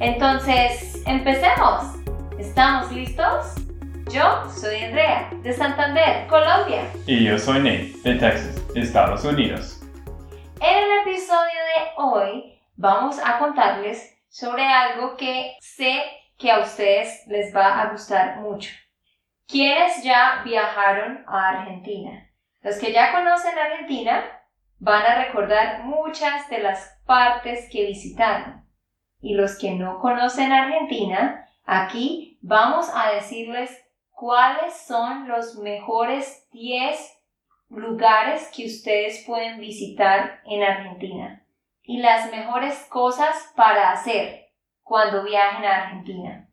Entonces, empecemos. ¿Estamos listos? Yo soy Andrea, de Santander, Colombia. Y yo soy Nate, de Texas, Estados Unidos. En el episodio de hoy vamos a contarles sobre algo que sé que a ustedes les va a gustar mucho. ¿Quiénes ya viajaron a Argentina? Los que ya conocen Argentina van a recordar muchas de las partes que visitaron. Y los que no conocen Argentina, aquí vamos a decirles cuáles son los mejores 10 lugares que ustedes pueden visitar en Argentina y las mejores cosas para hacer cuando viajen a Argentina.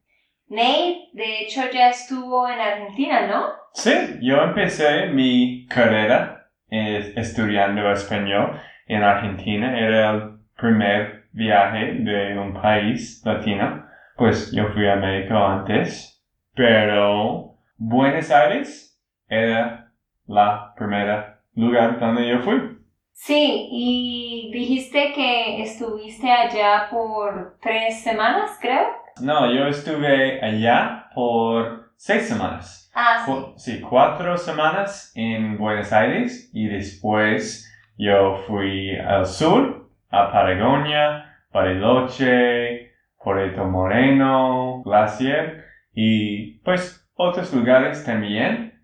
Nate, de hecho, ya estuvo en Argentina, ¿no? Sí, yo empecé mi carrera eh, estudiando español en Argentina. Era el primer viaje de un país latino. Pues yo fui a México antes, pero Buenos Aires era la primera lugar donde yo fui. Sí, y dijiste que estuviste allá por tres semanas, creo. No, yo estuve allá por seis semanas. Ah, sí. Cu- sí, cuatro semanas en Buenos Aires y después yo fui al sur, a Patagonia, Bariloche, Puerto Moreno, Glacier y pues otros lugares también.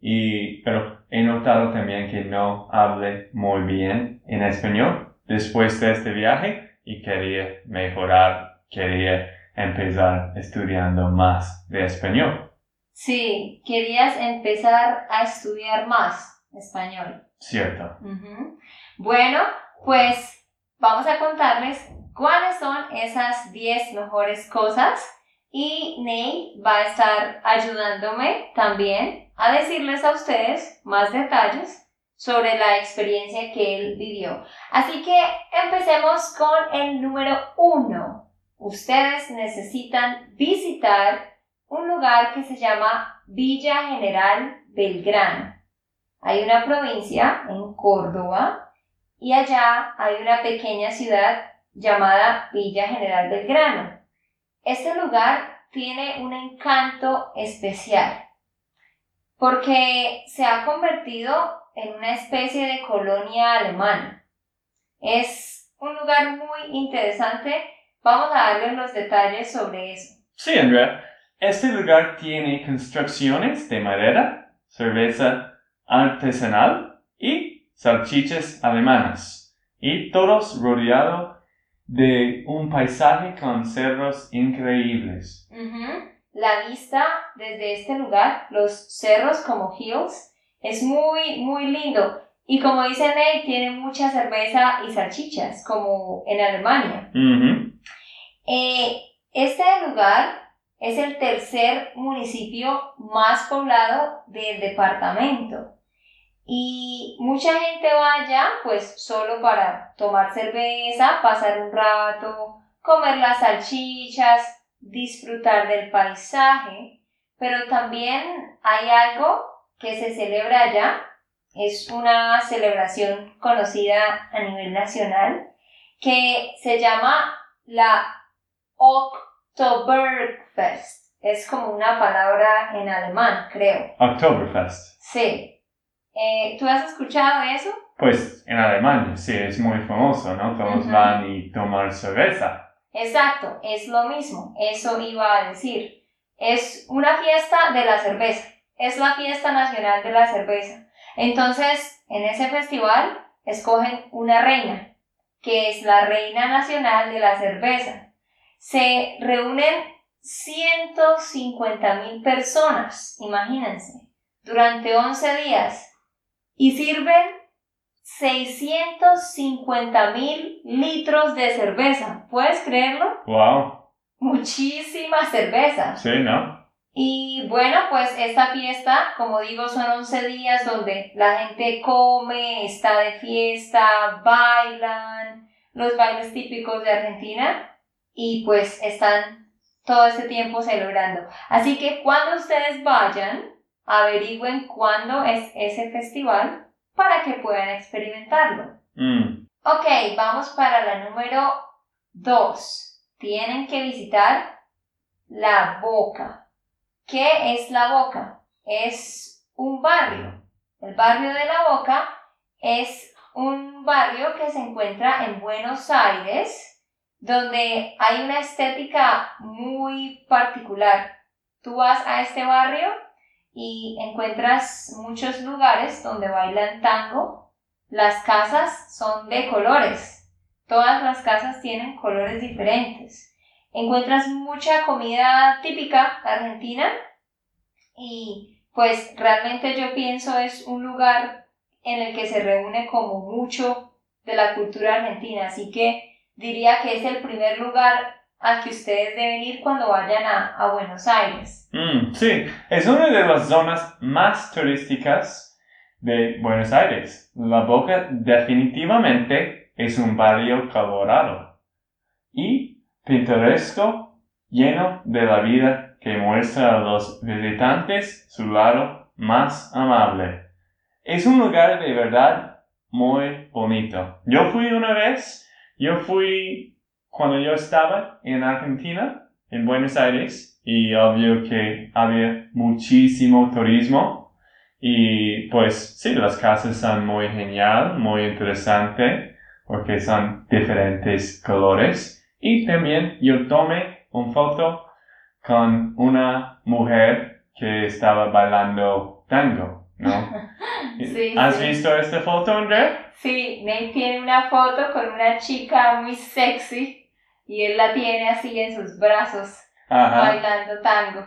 Y, pero he notado también que no hablé muy bien en español después de este viaje y quería mejorar, quería empezar estudiando más de español. Sí, querías empezar a estudiar más español. Cierto. Bueno, pues vamos a contarles cuáles son esas 10 mejores cosas y Ney va a estar ayudándome también a decirles a ustedes más detalles sobre la experiencia que él vivió. Así que empecemos con el número uno. Ustedes necesitan visitar un lugar que se llama Villa General Belgrano. Hay una provincia en Córdoba y allá hay una pequeña ciudad llamada Villa General Belgrano. Este lugar tiene un encanto especial porque se ha convertido en una especie de colonia alemana. Es un lugar muy interesante. Vamos a darles los detalles sobre eso. Sí, Andrea. Este lugar tiene construcciones de madera, cerveza artesanal y salchichas alemanas. Y todos rodeados de un paisaje con cerros increíbles. La vista desde este lugar, los cerros como hills, es muy, muy lindo. Y como dice Ney, tiene mucha cerveza y salchichas, como en Alemania. Eh, este lugar es el tercer municipio más poblado del departamento. Y mucha gente va allá pues solo para tomar cerveza, pasar un rato, comer las salchichas, disfrutar del paisaje. Pero también hay algo que se celebra allá. Es una celebración conocida a nivel nacional que se llama la Oktoberfest. Es como una palabra en alemán, creo. Oktoberfest. Sí. Eh, ¿Tú has escuchado eso? Pues en Alemania, sí, es muy famoso, ¿no? Todos Ujú. van y toman cerveza. Exacto, es lo mismo. Eso iba a decir. Es una fiesta de la cerveza. Es la fiesta nacional de la cerveza. Entonces, en ese festival escogen una reina, que es la reina nacional de la cerveza. Se reúnen 150 mil personas, imagínense, durante 11 días y sirven 650 mil litros de cerveza. ¿Puedes creerlo? Wow. muchísima cerveza. Sí, ¿no? Y bueno, pues esta fiesta, como digo, son 11 días donde la gente come, está de fiesta, bailan, los bailes típicos de Argentina y pues están todo este tiempo celebrando. Así que cuando ustedes vayan, averigüen cuándo es ese festival para que puedan experimentarlo. Mm. Ok, vamos para la número 2. Tienen que visitar la Boca. ¿Qué es la Boca? Es un barrio. El barrio de la Boca es un barrio que se encuentra en Buenos Aires, donde hay una estética muy particular. Tú vas a este barrio y encuentras muchos lugares donde bailan tango. Las casas son de colores. Todas las casas tienen colores diferentes. Encuentras mucha comida típica argentina y pues realmente yo pienso es un lugar en el que se reúne como mucho de la cultura argentina. Así que diría que es el primer lugar al que ustedes deben ir cuando vayan a, Buenos Aires. Mm, sí, es una de las zonas más turísticas de Buenos Aires. La Boca definitivamente es un barrio colorado y pintoresco, lleno de la vida que muestra a los visitantes su lado más amable. Es un lugar de verdad muy bonito. Yo fui una vez, yo fui cuando yo estaba en Argentina, en Buenos Aires, y obvio que había muchísimo turismo. Y pues sí, las casas son muy genial, muy interesante, porque son diferentes colores. Y también yo tomé una foto con una mujer que estaba bailando tango, ¿no? Sí, ¿Has sí. visto esta foto, Andrea? Sí, Nate tiene una foto con una chica muy sexy y él la tiene así en sus brazos Ajá. bailando tango.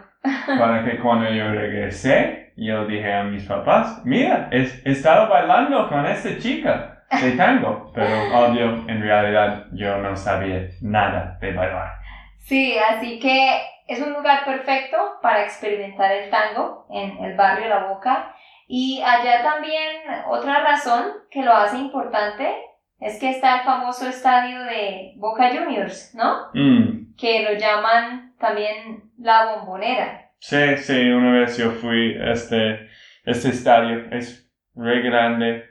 Para que cuando yo regresé, yo dije a mis papás, mira, es, estaba bailando con esta chica de tango. Pero obvio, en realidad yo no sabía nada de bailar. Sí, así que es un lugar perfecto para experimentar el tango en el barrio La Boca. Y allá también otra razón que lo hace importante es que está el famoso estadio de Boca Juniors, ¿no? Mm. Que lo llaman también la bombonera. Sí, sí, una vez yo fui a este, este estadio, es re grande,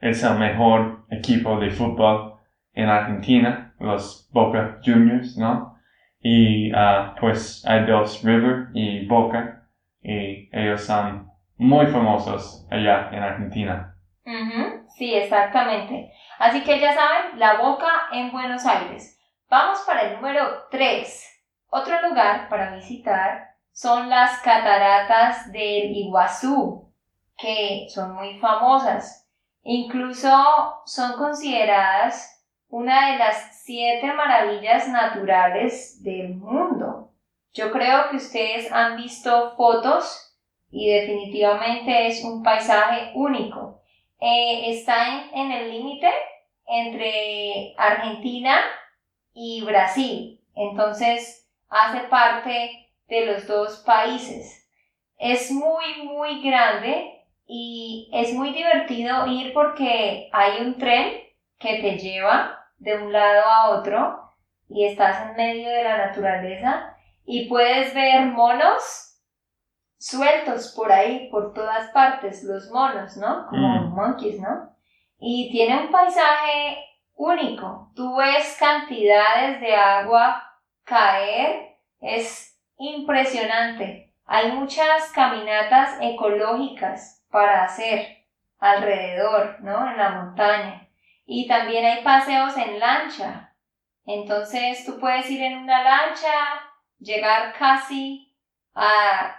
es el mejor equipo de fútbol en Argentina, los Boca Juniors, ¿no? Y ah, pues hay dos, River y Boca, y ellos son muy famosos allá en Argentina. Sí, exactamente. Así que ya saben, la Boca en Buenos Aires. Vamos para el número 3. Otro lugar para visitar son las cataratas del Iguazú, que son muy famosas. Incluso son consideradas una de las siete maravillas naturales del mundo. Yo creo que ustedes han visto fotos y definitivamente es un paisaje único. Eh, está en, en el límite entre Argentina y Brasil. Entonces hace parte de los dos países. Es muy, muy grande y es muy divertido ir porque hay un tren que te lleva de un lado a otro y estás en medio de la naturaleza y puedes ver monos sueltos por ahí, por todas partes, los monos, ¿no? Como Mm. monkeys, ¿no? Y tiene un paisaje único. Tú ves cantidades de agua caer, es impresionante. Hay muchas caminatas ecológicas para hacer alrededor, ¿no? En la montaña. Y también hay paseos en lancha. Entonces tú puedes ir en una lancha, llegar casi a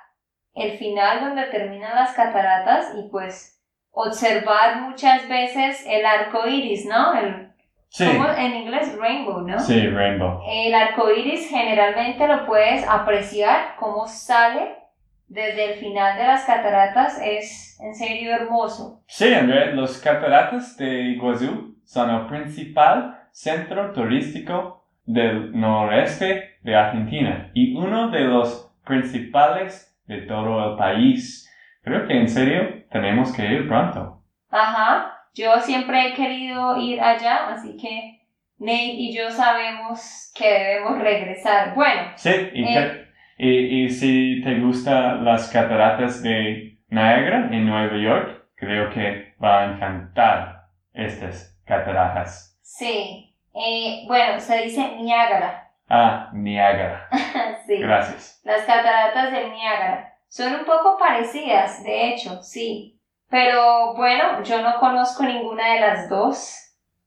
el final donde terminan las cataratas y pues observar muchas veces el arco iris, ¿no? El, Sí, ¿cómo? En inglés, rainbow, ¿no? sí, Rainbow. El arco iris generalmente lo puedes apreciar cómo sale desde el final de las cataratas. Es en serio hermoso. Sí, André, los cataratas de Iguazú son el principal centro turístico del noreste de Argentina y uno de los principales de todo el país. Creo que en serio tenemos que ir pronto. Ajá, yo siempre he querido ir allá, así que Nate y yo sabemos que debemos regresar. Bueno. Sí, y, Eh. y, y si te gustan las cataratas de Niagara en Nueva York, creo que va a encantar estas cataratas. Sí, eh, bueno, se dice Niágara. Ah, Niagara. sí. Gracias. Las cataratas del Niágara. Son un poco parecidas, de hecho, sí. Pero bueno, yo no conozco ninguna de las dos.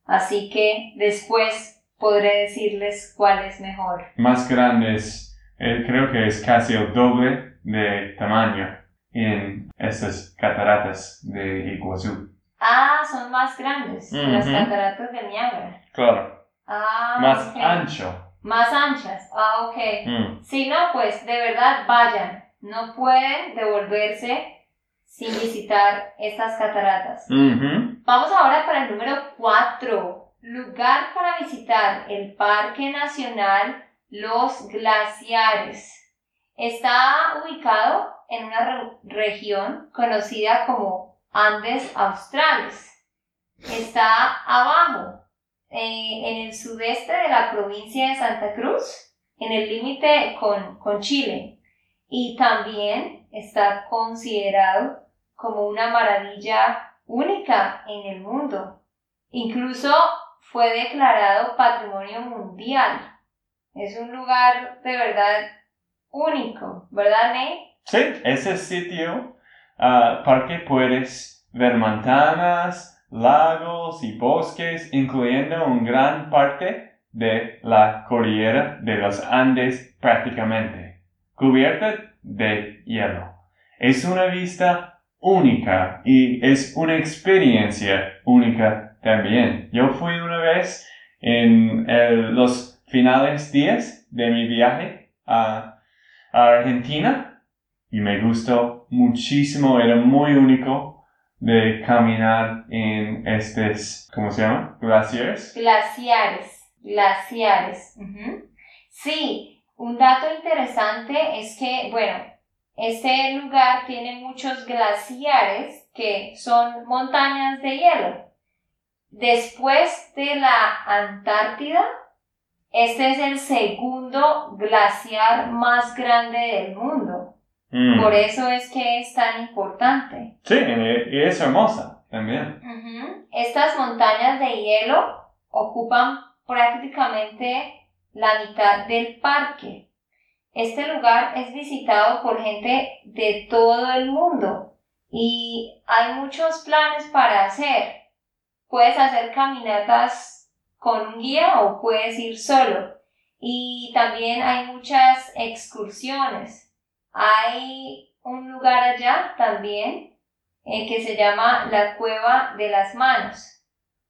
Así que después podré decirles cuál es mejor. Más grandes, eh, creo que es casi el doble de tamaño en estas cataratas de Iguazú. Ah, son más grandes las cataratas del Niágara. Claro. Ah, Más ancho. Más anchas. Ah, ok. Mm. Si no, pues de verdad vayan. No pueden devolverse sin visitar estas cataratas. Vamos ahora para el número 4. Lugar para visitar el Parque Nacional Los Glaciares. Está ubicado en una re- región conocida como Andes Australes. Está abajo, eh, en el sudeste de la provincia de Santa Cruz, en el límite con, con Chile. Y también está considerado como una maravilla única en el mundo. Incluso fue declarado Patrimonio Mundial. Es un lugar de verdad único, ¿verdad, Ney? Sí, ese sitio, ah, parque puedes ver montañas, lagos y bosques, incluyendo una gran parte de la cordillera de los Andes prácticamente, cubierta de hielo. Es una vista única y es una experiencia única también. Yo fui una vez en los finales días de mi viaje a a Argentina y me gustó muchísimo, era muy único de caminar en estos, ¿cómo se llama? Glaciares. Glaciares, glaciares. Sí, un dato interesante es que, bueno, este lugar tiene muchos glaciares que son montañas de hielo. Después de la Antártida, este es el segundo glaciar más grande del mundo. Mm. Por eso es que es tan importante. Sí, y es hermosa también. Estas montañas de hielo ocupan prácticamente la mitad del parque. Este lugar es visitado por gente de todo el mundo y hay muchos planes para hacer. Puedes hacer caminatas con un guía o puedes ir solo. Y también hay muchas excursiones. Hay un lugar allá también eh, que se llama la Cueva de las Manos.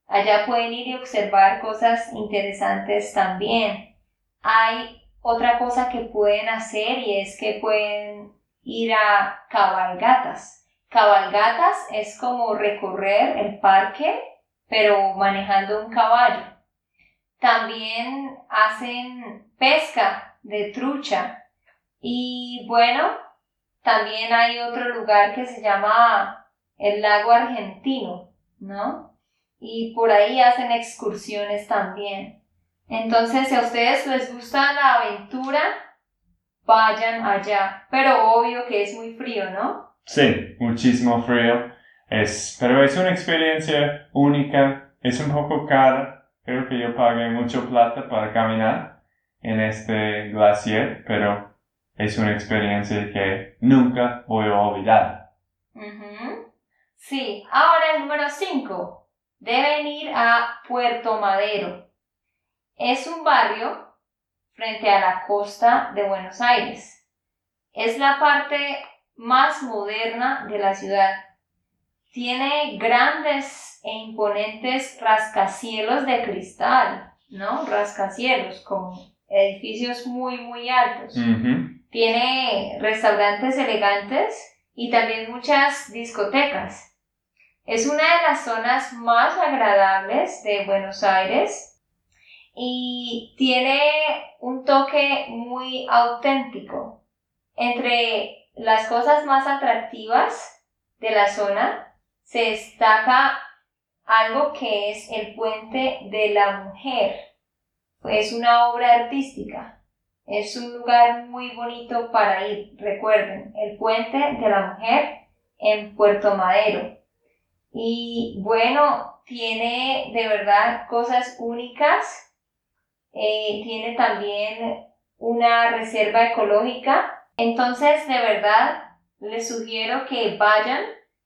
Allá pueden ir y observar cosas interesantes también. Hay otra cosa que pueden hacer y es que pueden ir a cabalgatas. Cabalgatas es como recorrer el parque pero manejando un caballo. También hacen pesca de trucha y bueno, también hay otro lugar que se llama el lago argentino, ¿no? Y por ahí hacen excursiones también. Entonces, si a ustedes les gusta la aventura, vayan allá. Pero obvio que es muy frío, ¿no? Sí, muchísimo frío. Es, pero es una experiencia única. Es un poco cara. Creo que yo pagué mucho plata para caminar en este glaciar, pero es una experiencia que nunca voy a olvidar. Sí, ahora el número 5. Deben ir a Puerto Madero. Es un barrio frente a la costa de Buenos Aires. Es la parte más moderna de la ciudad. Tiene grandes e imponentes rascacielos de cristal, ¿no? Rascacielos con edificios muy, muy altos. Tiene restaurantes elegantes y también muchas discotecas. Es una de las zonas más agradables de Buenos Aires y tiene un toque muy auténtico. Entre las cosas más atractivas de la zona se destaca algo que es el puente de la mujer. Es una obra artística. Es un lugar muy bonito para ir. Recuerden, el puente de la mujer en Puerto Madero. Y bueno, tiene de verdad cosas únicas eh, tiene también una reserva ecológica. Entonces, de verdad, les sugiero que vayan.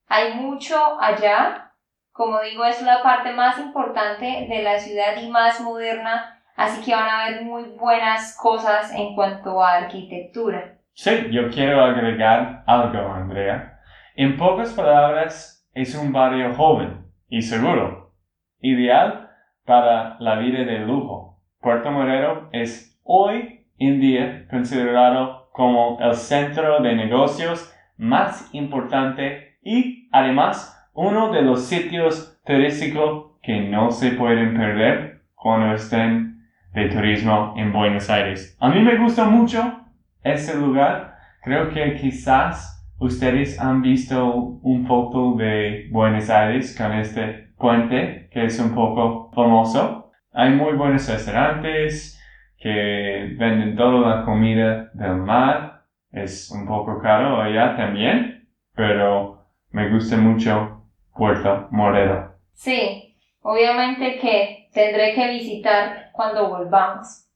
Hay mucho allá. Como digo, es la parte más importante de la ciudad y más moderna, así que van a ver muy buenas cosas en cuanto a arquitectura. Sí, yo quiero agregar algo, Andrea. En pocas palabras, es un barrio joven y seguro, ideal para la vida de lujo. Puerto Madero es hoy en día considerado como el centro de negocios más importante y además uno de los sitios turísticos que no se pueden perder cuando estén de turismo en Buenos Aires. A mí me gusta mucho ese lugar. Creo que quizás ustedes han visto un foto de Buenos Aires con este puente que es un poco famoso. Hay muy buenos restaurantes que venden toda la comida del mar. Es un poco caro allá también, pero me gusta mucho Puerto Moreno. Sí, obviamente que tendré que visitar cuando volvamos.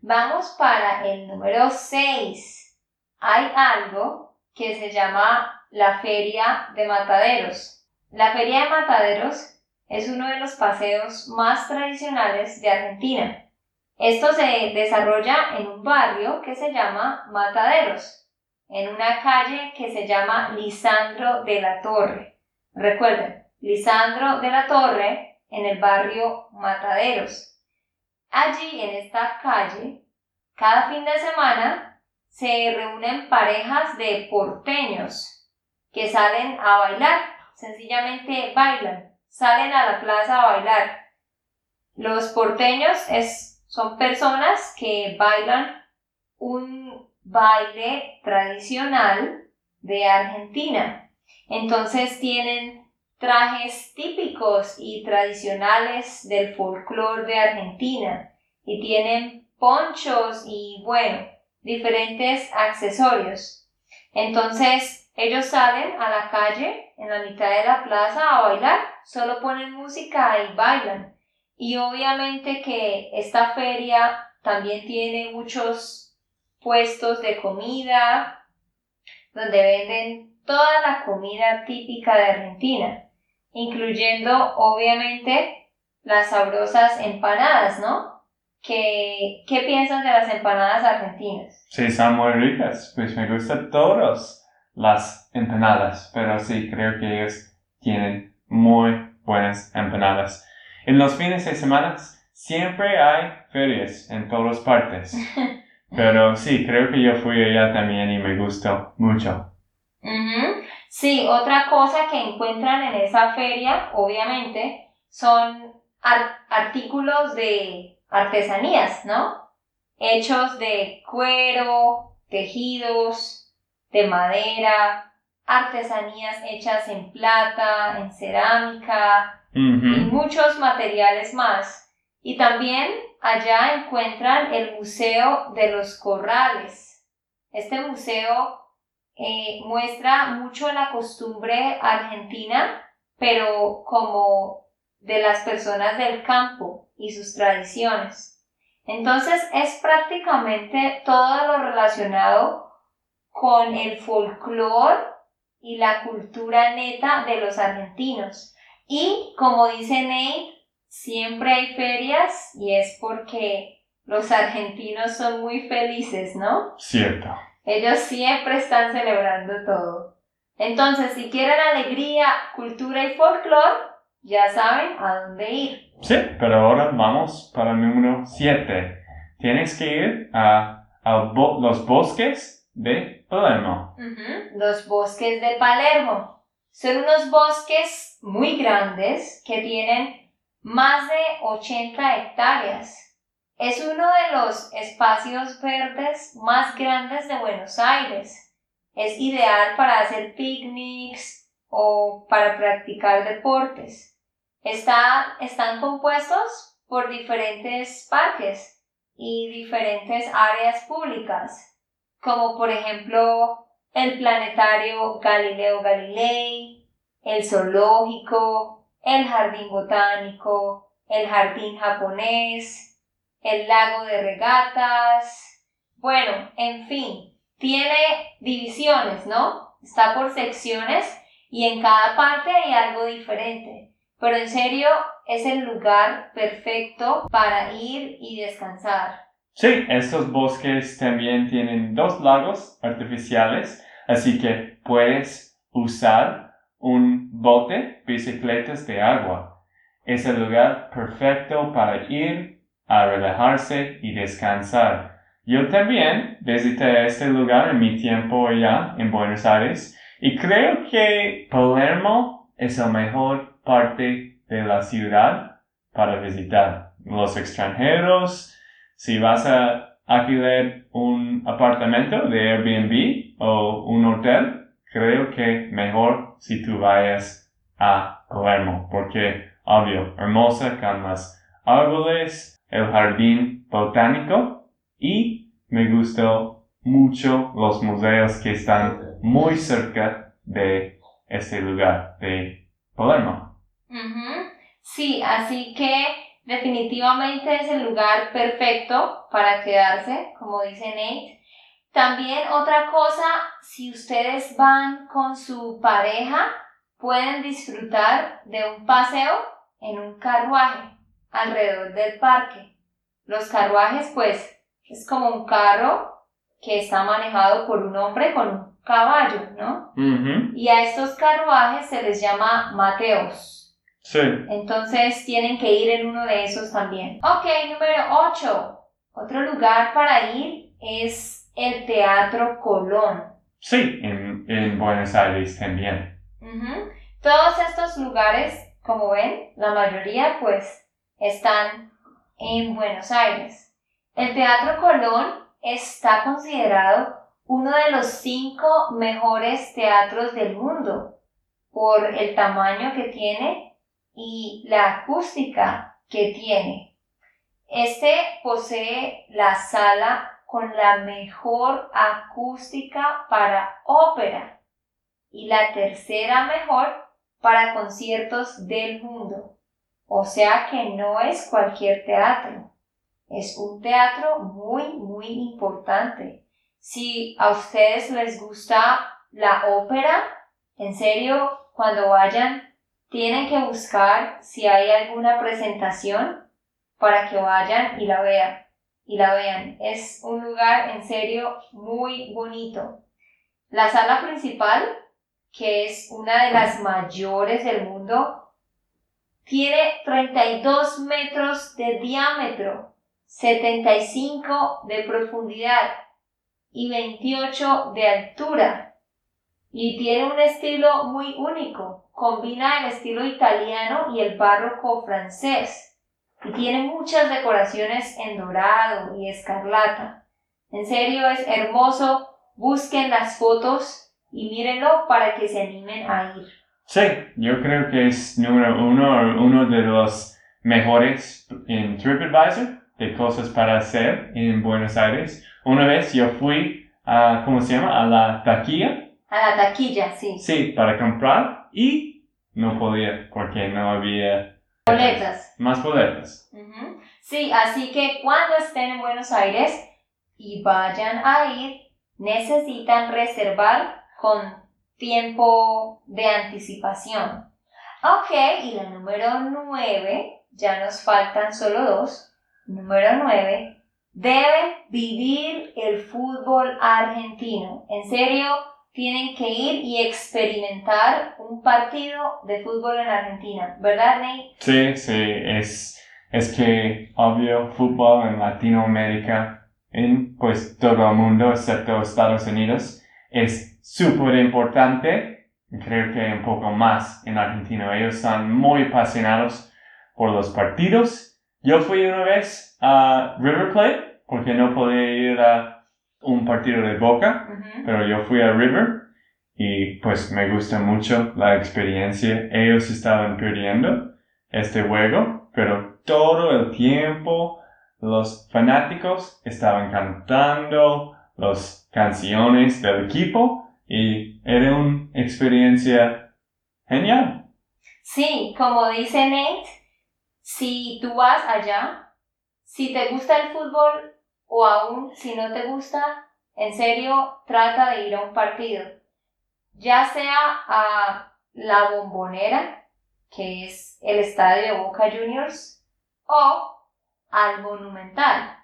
Vamos para el número 6. Hay algo que se llama la Feria de Mataderos. La Feria de Mataderos es uno de los paseos más tradicionales de Argentina. Esto se desarrolla en un barrio que se llama Mataderos, en una calle que se llama Lisandro de la Torre. Recuerden, Lisandro de la Torre en el barrio Mataderos. Allí, en esta calle, cada fin de semana se reúnen parejas de porteños que salen a bailar, sencillamente bailan salen a la plaza a bailar. Los porteños es, son personas que bailan un baile tradicional de Argentina. Entonces tienen trajes típicos y tradicionales del folclore de Argentina y tienen ponchos y bueno, diferentes accesorios. Entonces ellos salen a la calle, en la mitad de la plaza, a bailar, solo ponen música y bailan. Y obviamente que esta feria también tiene muchos puestos de comida, donde venden toda la comida típica de Argentina, incluyendo obviamente las sabrosas empanadas, ¿no? ¿Qué, qué piensas de las empanadas argentinas? Sí, son muy ricas, pues me gustan todos las empanadas, pero sí creo que ellos tienen muy buenas empanadas. En los fines de semana siempre hay ferias en todas partes. Pero sí, creo que yo fui allá también y me gustó mucho. Sí, otra cosa que encuentran en esa feria, obviamente, son artículos de artesanías, ¿no? Hechos de cuero, tejidos, de madera, artesanías hechas en plata, en cerámica y muchos materiales más. Y también allá encuentran el Museo de los Corrales. Este museo eh, muestra mucho la costumbre argentina, pero como de las personas del campo y sus tradiciones. Entonces es prácticamente todo lo relacionado con el folclore y la cultura neta de los argentinos. Y como dice Nate, siempre hay ferias y es porque los argentinos son muy felices, ¿no? Cierto. Ellos siempre están celebrando todo. Entonces, si quieren alegría, cultura y folclore, ya saben a dónde ir. Sí, pero ahora vamos para el número 7. Tienes que ir a, a los bosques de Palermo. Los bosques de Palermo. Son unos bosques muy grandes que tienen más de 80 hectáreas. Es uno de los espacios verdes más grandes de Buenos Aires. Es ideal para hacer picnics o para practicar deportes. Está, están compuestos por diferentes parques y diferentes áreas públicas, como por ejemplo el planetario Galileo Galilei, el zoológico, el jardín botánico, el jardín japonés, el lago de regatas. Bueno, en fin, tiene divisiones, ¿no? Está por secciones y en cada parte hay algo diferente. Pero en serio, es el lugar perfecto para ir y descansar. Sí, estos bosques también tienen dos lagos artificiales, así que puedes usar un bote, bicicletas de agua. Es el lugar perfecto para ir a relajarse y descansar. Yo también visité este lugar en mi tiempo allá en Buenos Aires y creo que Palermo es la mejor parte de la ciudad para visitar. Los extranjeros, si vas a alquilar un apartamento de Airbnb o un hotel, creo que mejor si tú vayas a Palermo porque obvio, hermosa con las árboles, el jardín botánico y me gustó mucho los museos que están muy cerca de este lugar de Palermo. Sí, así que definitivamente es el lugar perfecto para quedarse, como dice Nate. También otra cosa, si ustedes van con su pareja, pueden disfrutar de un paseo en un carruaje alrededor del parque. Los carruajes, pues, es como un carro que está manejado por un hombre con un caballo, ¿no? Y a estos carruajes se les llama mateos. Sí. Entonces tienen que ir en uno de esos también. Ok, número 8. Otro lugar para ir es el Teatro Colón. Sí, en, en Buenos Aires también. Todos estos lugares, como ven, la mayoría pues están en Buenos Aires. El Teatro Colón está considerado uno de los cinco mejores teatros del mundo por el tamaño que tiene y la acústica que tiene. Este posee la sala con la mejor acústica para ópera y la tercera mejor para conciertos del mundo. O sea que no es cualquier teatro, es un teatro muy, muy importante. Si a ustedes les gusta la ópera, en serio, cuando vayan, tienen que buscar si hay alguna presentación para que vayan y la vean. Y la vean. Es un lugar en serio muy bonito. La sala principal, que es una de las mayores del mundo, tiene 32 metros de diámetro, 75 de profundidad y 28 de altura. Y tiene un estilo muy único. Combina el estilo italiano y el barroco francés. Y tiene muchas decoraciones en dorado y escarlata. En serio es hermoso. Busquen las fotos y mírenlo para que se animen a ir. Sí, yo creo que es número uno, uno de los mejores en TripAdvisor de cosas para hacer en Buenos Aires. Una vez yo fui a, ¿cómo se llama? A la taquilla. A la taquilla, sí. Sí, para comprar y no podía porque no había boletas. Más boletas. Sí, así que cuando estén en Buenos Aires y vayan a ir, necesitan reservar con tiempo de anticipación. Ok, y la número 9, ya nos faltan solo dos. Número 9, deben vivir el fútbol argentino. En serio, tienen que ir y experimentar un partido de fútbol en Argentina, ¿verdad, Ney? Sí, sí, es, es que obvio fútbol en Latinoamérica, en pues todo el mundo excepto Estados Unidos, es súper importante. Creo que un poco más en Argentina. Ellos son muy apasionados por los partidos. Yo fui una vez a River Plate porque no podía ir a un partido de Boca, Ujú. pero yo fui a River y pues me gusta mucho la experiencia. Ellos estaban perdiendo este juego, pero todo el tiempo los fanáticos estaban cantando las canciones del equipo y era una experiencia genial. Sí, como dice Nate, si tú vas allá, si te gusta el fútbol o aún si no te gusta, en serio, trata de ir a un partido. Ya sea a la bombonera, que es el estadio de Boca Juniors, o al Monumental,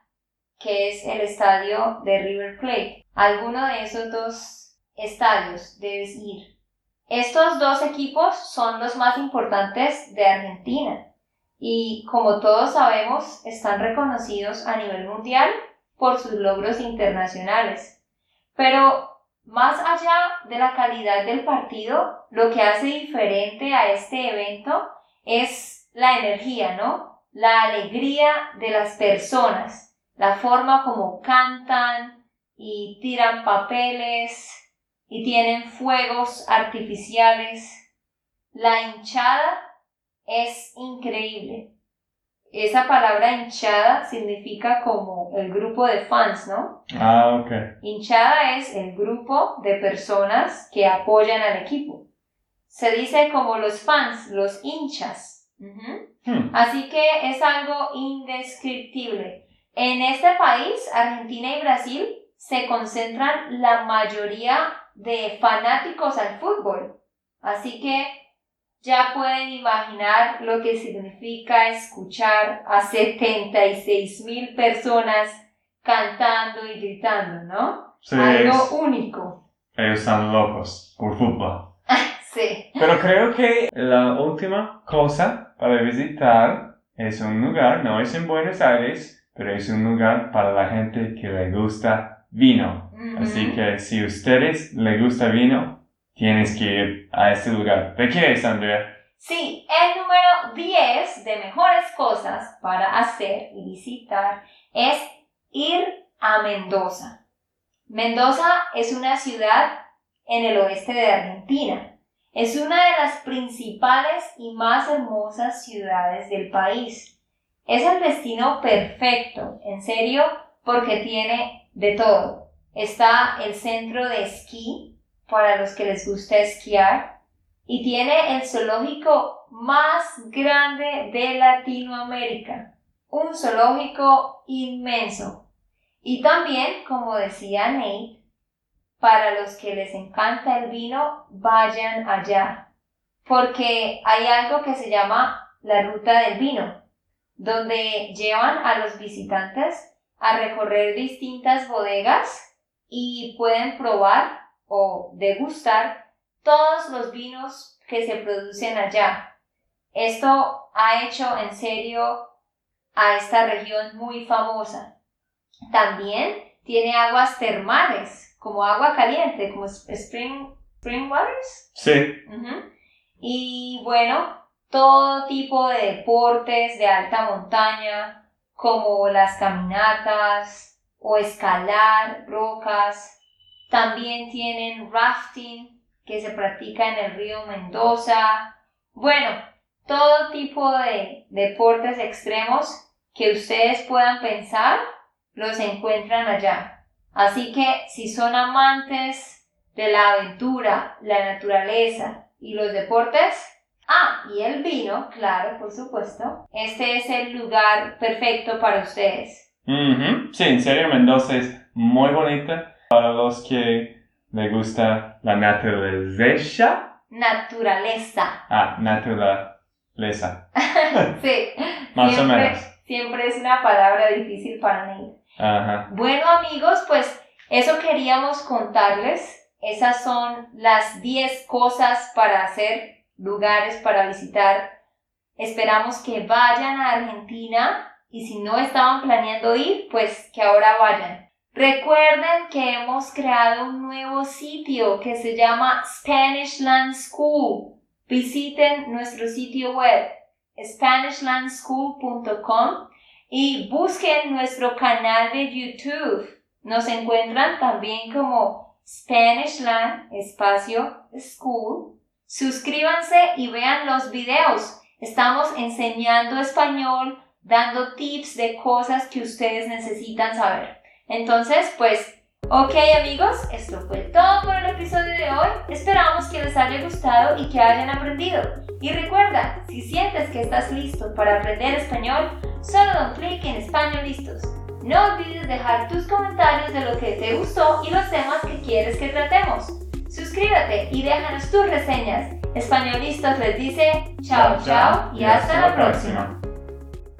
que es el estadio de River Plate. Alguno de esos dos estadios debes ir. Estos dos equipos son los más importantes de Argentina y como todos sabemos están reconocidos a nivel mundial por sus logros internacionales. Pero más allá de la calidad del partido, lo que hace diferente a este evento es la energía, ¿no? La alegría de las personas, la forma como cantan y tiran papeles y tienen fuegos artificiales. La hinchada es increíble. Esa palabra hinchada significa como el grupo de fans, ¿no? Ah, ok. Hinchada es el grupo de personas que apoyan al equipo. Se dice como los fans, los hinchas. Hmm. Así que es algo indescriptible. En este país, Argentina y Brasil, se concentran la mayoría de fanáticos al fútbol. Así que ya pueden imaginar lo que significa escuchar a 76 mil personas cantando y gritando, ¿no? Sí, Algo único. ellos están locos por fútbol. Sí. Pero creo que la última cosa para visitar es un lugar, no es en Buenos Aires, pero es un lugar para la gente que le gusta vino. Así que si a ustedes le gusta vino, tienes que ir a este lugar. ¿De qué es, Andrea? Sí, el número 10 de mejores cosas para hacer y visitar es ir a Mendoza. Mendoza es una ciudad en el oeste de Argentina. Es una de las principales y más hermosas ciudades del país. Es el destino perfecto, en serio, porque tiene de todo. Está el centro de esquí para los que les gusta esquiar y tiene el zoológico más grande de Latinoamérica. Un zoológico inmenso. Y también, como decía Nate, para los que les encanta el vino, vayan allá. Porque hay algo que se llama la ruta del vino, donde llevan a los visitantes a recorrer distintas bodegas y pueden probar o degustar todos los vinos que se producen allá. Esto ha hecho en serio a esta región muy famosa. También tiene aguas termales, como agua caliente, como spring, spring waters. Sí. Y bueno, todo tipo de deportes de alta montaña, como las caminatas o escalar rocas. También tienen rafting que se practica en el río Mendoza. Bueno, todo tipo de deportes extremos que ustedes puedan pensar los encuentran allá. Así que si son amantes de la aventura, la naturaleza y los deportes, ah, y el vino, claro, por supuesto, este es el lugar perfecto para ustedes. Sí, en serio, Mendoza es muy bonita para los que le gusta la naturaleza. Naturaleza. Ah, naturaleza. Sí, Más o siempre, menos. siempre es una palabra difícil para mí. Ajá. Bueno amigos, pues eso queríamos contarles. Esas son las 10 cosas para hacer, lugares para visitar. Esperamos que vayan a Argentina y si no estaban planeando ir, pues que ahora vayan. Recuerden que hemos creado un nuevo sitio que se llama Spanish Land School. Visiten nuestro sitio web SpanishLandSchool.com y busquen nuestro canal de YouTube. Nos encuentran también como Spanishland Espacio School. Suscríbanse y vean los videos. Estamos enseñando español, dando tips de cosas que ustedes necesitan saber. Entonces, pues Ok amigos, esto fue todo por el episodio de hoy. Esperamos que les haya gustado y que hayan aprendido. Y recuerda, si sientes que estás listo para aprender español, solo da un clic en Español Listos. No olvides dejar tus comentarios de lo que te gustó y los temas que quieres que tratemos. Suscríbete y déjanos tus reseñas. Españolistas les dice chao chao y hasta la próxima.